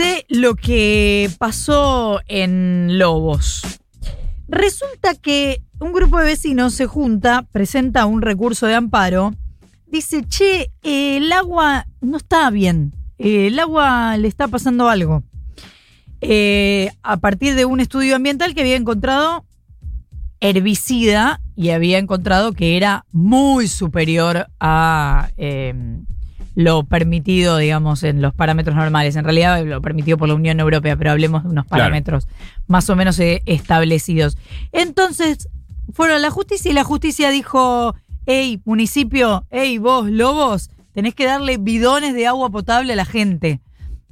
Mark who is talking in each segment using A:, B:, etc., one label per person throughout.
A: Fíjense lo que pasó en Lobos. Resulta que un grupo de vecinos se junta, presenta un recurso de amparo, dice, che, eh, el agua no está bien, eh, el agua le está pasando algo. Eh, a partir de un estudio ambiental que había encontrado herbicida y había encontrado que era muy superior a eh, lo permitido, digamos, en los parámetros normales. En realidad lo permitido por la Unión Europea, pero hablemos de unos
B: Claro.
A: parámetros más o menos eh, establecidos. Entonces fueron a la justicia y la justicia dijo, hey, municipio, hey, vos, lobos, tenés que darle bidones de agua potable a la gente.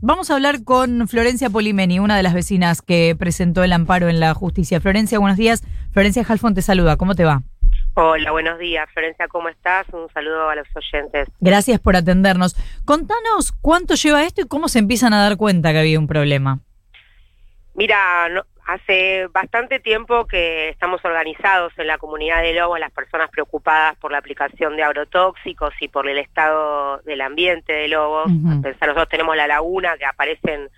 A: Vamos a hablar con Florencia Polimeni, una de las vecinas que presentó el amparo en la justicia. Florencia, buenos días. Florencia Halfon te saluda. ¿Cómo te va?
C: Hola, buenos días. Florencia, ¿cómo estás? Un saludo a los oyentes.
A: Gracias por atendernos. Contanos cuánto lleva esto y cómo se empiezan a dar cuenta que había un problema.
C: Mira, no- hace bastante tiempo que estamos organizados en la comunidad de Lobos, las personas preocupadas por la aplicación de agrotóxicos y por el estado del ambiente de Lobos.
A: Ujú.
C: Pensar, nosotros tenemos la laguna que aparecen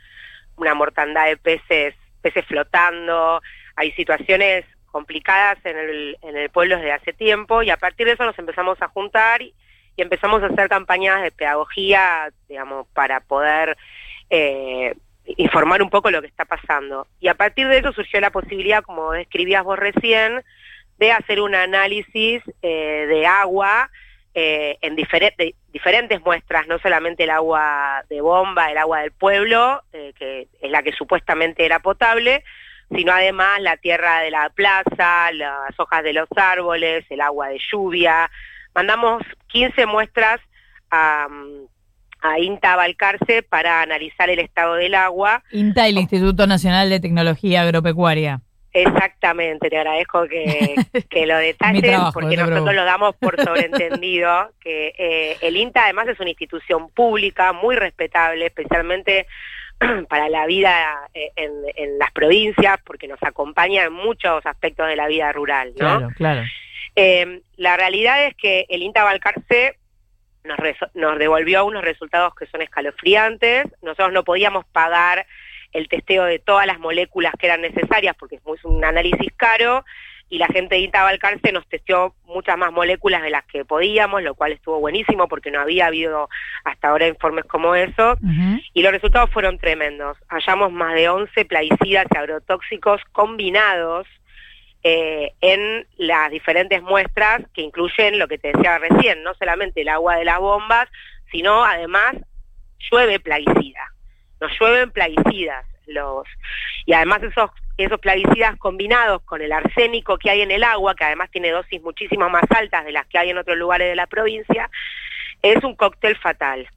C: una mortandad de peces, peces flotando, hay situaciones complicadas en el, en el pueblo desde hace tiempo y a partir de eso nos empezamos a juntar y, empezamos a hacer campañas de pedagogía, digamos, para poder eh, informar un poco lo que está pasando. Y a partir de eso surgió la posibilidad, como describías vos recién, de hacer un análisis eh, de agua eh, en de diferentes muestras, no solamente el agua de bomba, el agua del pueblo, que es la que supuestamente era potable, sino además la tierra de la plaza, las hojas de los árboles, el agua de lluvia. Mandamos 15 muestras a, mm, a INTA Balcarce para analizar el estado del agua.
A: INTA y el Instituto Nacional de Tecnología Agropecuaria.
C: Exactamente, te agradezco que, que lo detalles
A: trabajo,
C: porque
A: no
C: nosotros lo damos por sobreentendido que eh, el INTA además es una institución pública muy respetable, especialmente para la vida eh, en, en las provincias, porque nos acompaña en muchos aspectos de la vida rural, ¿no?
A: Claro, claro.
C: Eh, la realidad es que el INTA Balcarce nos, nos devolvió unos resultados que son escalofriantes. Nosotros no podíamos pagar el testeo de todas las moléculas que eran necesarias porque es un análisis caro y la gente de INTA Balcarce nos testeó muchas más moléculas de las que podíamos, lo cual estuvo buenísimo porque no había habido hasta ahora informes como eso y los resultados fueron tremendos. Hallamos más de 11 plaguicidas y agrotóxicos combinados eh, en las diferentes muestras que incluyen lo que te decía recién, no solamente el agua de las bombas, sino además llueve plaguicida. Nos llueven plaguicidas los y además esos esos plaguicidas combinados con el arsénico que hay en el agua, que además tiene dosis muchísimo más altas de las que hay en otros lugares de la provincia, es un cóctel fatal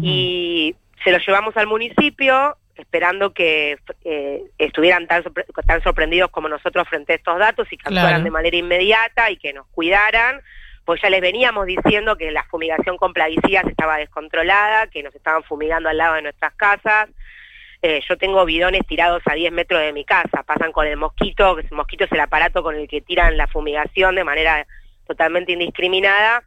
C: y se lo llevamos al municipio esperando que eh, estuvieran tan, sorpre- tan sorprendidos como nosotros frente a estos datos y que
A: Claro.
C: actuaran de manera inmediata y que nos cuidaran, pues ya les veníamos diciendo que la fumigación con plaguicidas estaba descontrolada, que nos estaban fumigando al lado de nuestras casas. Eh, yo tengo bidones tirados a 10 metros de mi casa, pasan con el mosquito, que el mosquito es el aparato con el que tiran la fumigación de manera totalmente indiscriminada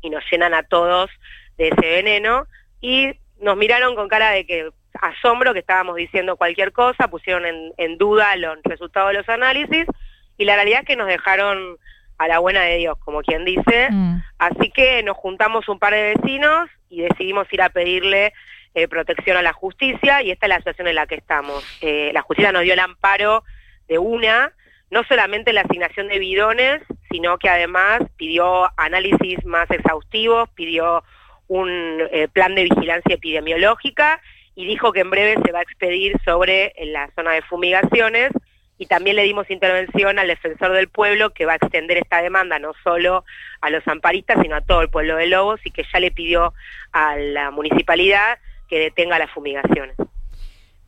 C: y nos llenan a todos de ese veneno y nos miraron con cara de que asombro que estábamos diciendo cualquier cosa, pusieron en, en duda los resultados de los análisis y la realidad es que nos dejaron a la buena de Dios, como quien dice.
A: Mm.
C: Así que nos juntamos un par de vecinos y decidimos ir a pedirle eh, protección a la justicia y esta es la situación en la que estamos. Eh, la justicia nos dio el amparo de una, no solamente la asignación de bidones, sino que además pidió análisis más exhaustivos, pidió un eh, plan de vigilancia epidemiológica y dijo que en breve se va a expedir sobre la zona de fumigaciones y también le dimos intervención al defensor del pueblo que va a extender esta demanda no solo a los amparistas, sino a todo el pueblo de Lobos y que ya le pidió a la municipalidad que detenga las fumigaciones.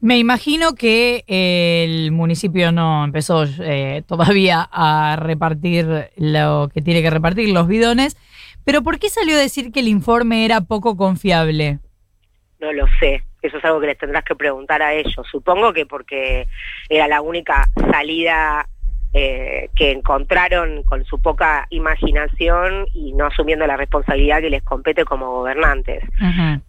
A: Me imagino que eh, el municipio no empezó eh, todavía a repartir lo que tiene que repartir, los bidones, pero ¿por qué salió a decir que el informe era poco confiable?
C: No lo sé, eso es algo que les tendrás que preguntar a ellos. Supongo que porque era la única salida eh, que encontraron con su poca imaginación y no asumiendo la responsabilidad que les compete como gobernantes.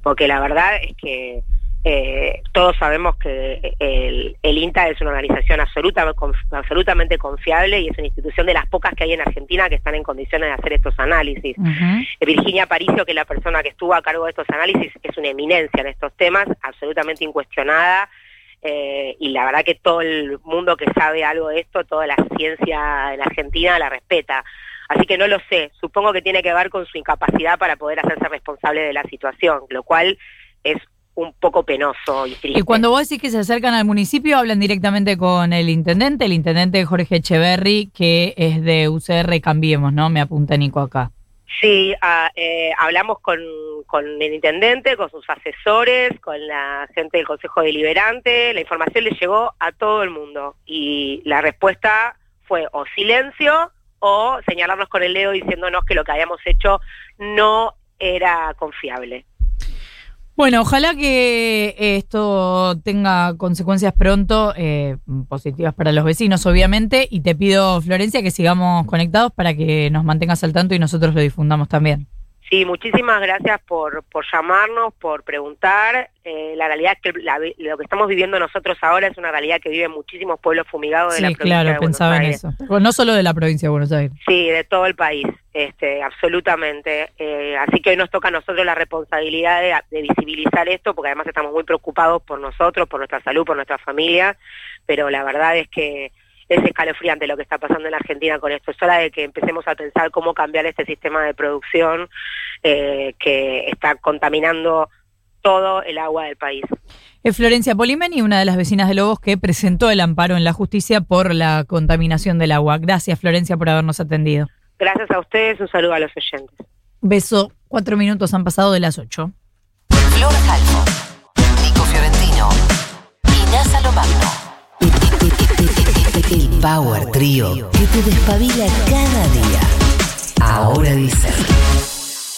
C: Porque la verdad es que eh, todos sabemos que el, INTA es una organización absolutamente confiable y es una institución de las pocas que hay en Argentina que están en condiciones de hacer estos análisis. Virginia Paricio, que es la persona que estuvo a cargo de estos análisis, es una eminencia en estos temas, absolutamente incuestionada. Eh, y la verdad que todo el mundo que sabe algo de esto, toda la ciencia en Argentina la respeta. Así que no lo sé, supongo que tiene que ver con su incapacidad para poder hacerse responsable de la situación, lo cual es un poco penoso y triste.
A: Y cuando vos decís que se acercan al municipio, hablan directamente con el intendente, el intendente Jorge Echeverry, que es de UCR Cambiemos, ¿no? Me apunta Nico acá.
C: Sí, ah, eh, hablamos con, con, el intendente, con sus asesores, con la gente del Consejo Deliberante, la información le llegó a todo el mundo y la respuesta fue o silencio o señalarnos con el dedo diciéndonos que lo que habíamos hecho no era confiable.
A: Bueno, ojalá que esto tenga consecuencias pronto, eh, positivas para los vecinos, obviamente, y te pido, Florencia, que sigamos conectados para que nos mantengas al tanto y nosotros lo difundamos también.
C: Sí, muchísimas gracias por, por llamarnos, por preguntar. Eh, la realidad es que lo que estamos viviendo nosotros ahora es una realidad que viven muchísimos pueblos fumigados de la provincia
A: claro, pensaba en eso. no solo de la provincia de Buenos Aires.
C: Sí, de todo el país, este, absolutamente. Eh, así que hoy nos toca a nosotros la responsabilidad de, visibilizar esto, porque además estamos muy preocupados por nosotros, por nuestra salud, por nuestra familia, pero la verdad es que es escalofriante lo que está pasando en la Argentina con esto. Es hora de que empecemos a pensar cómo cambiar este sistema de producción eh, que está contaminando todo el agua del país.
A: Es Florencia Polimeni, una de las vecinas de Lobos que presentó el amparo en la justicia por la contaminación del agua. Gracias, Florencia, por habernos atendido.
C: Gracias a ustedes, un saludo a los oyentes.
A: Beso, cuatro minutos han pasado de las ocho.
B: Flor Nico Fiorentino y Nasa el Power Trio que te despabila cada día. Ahora dice.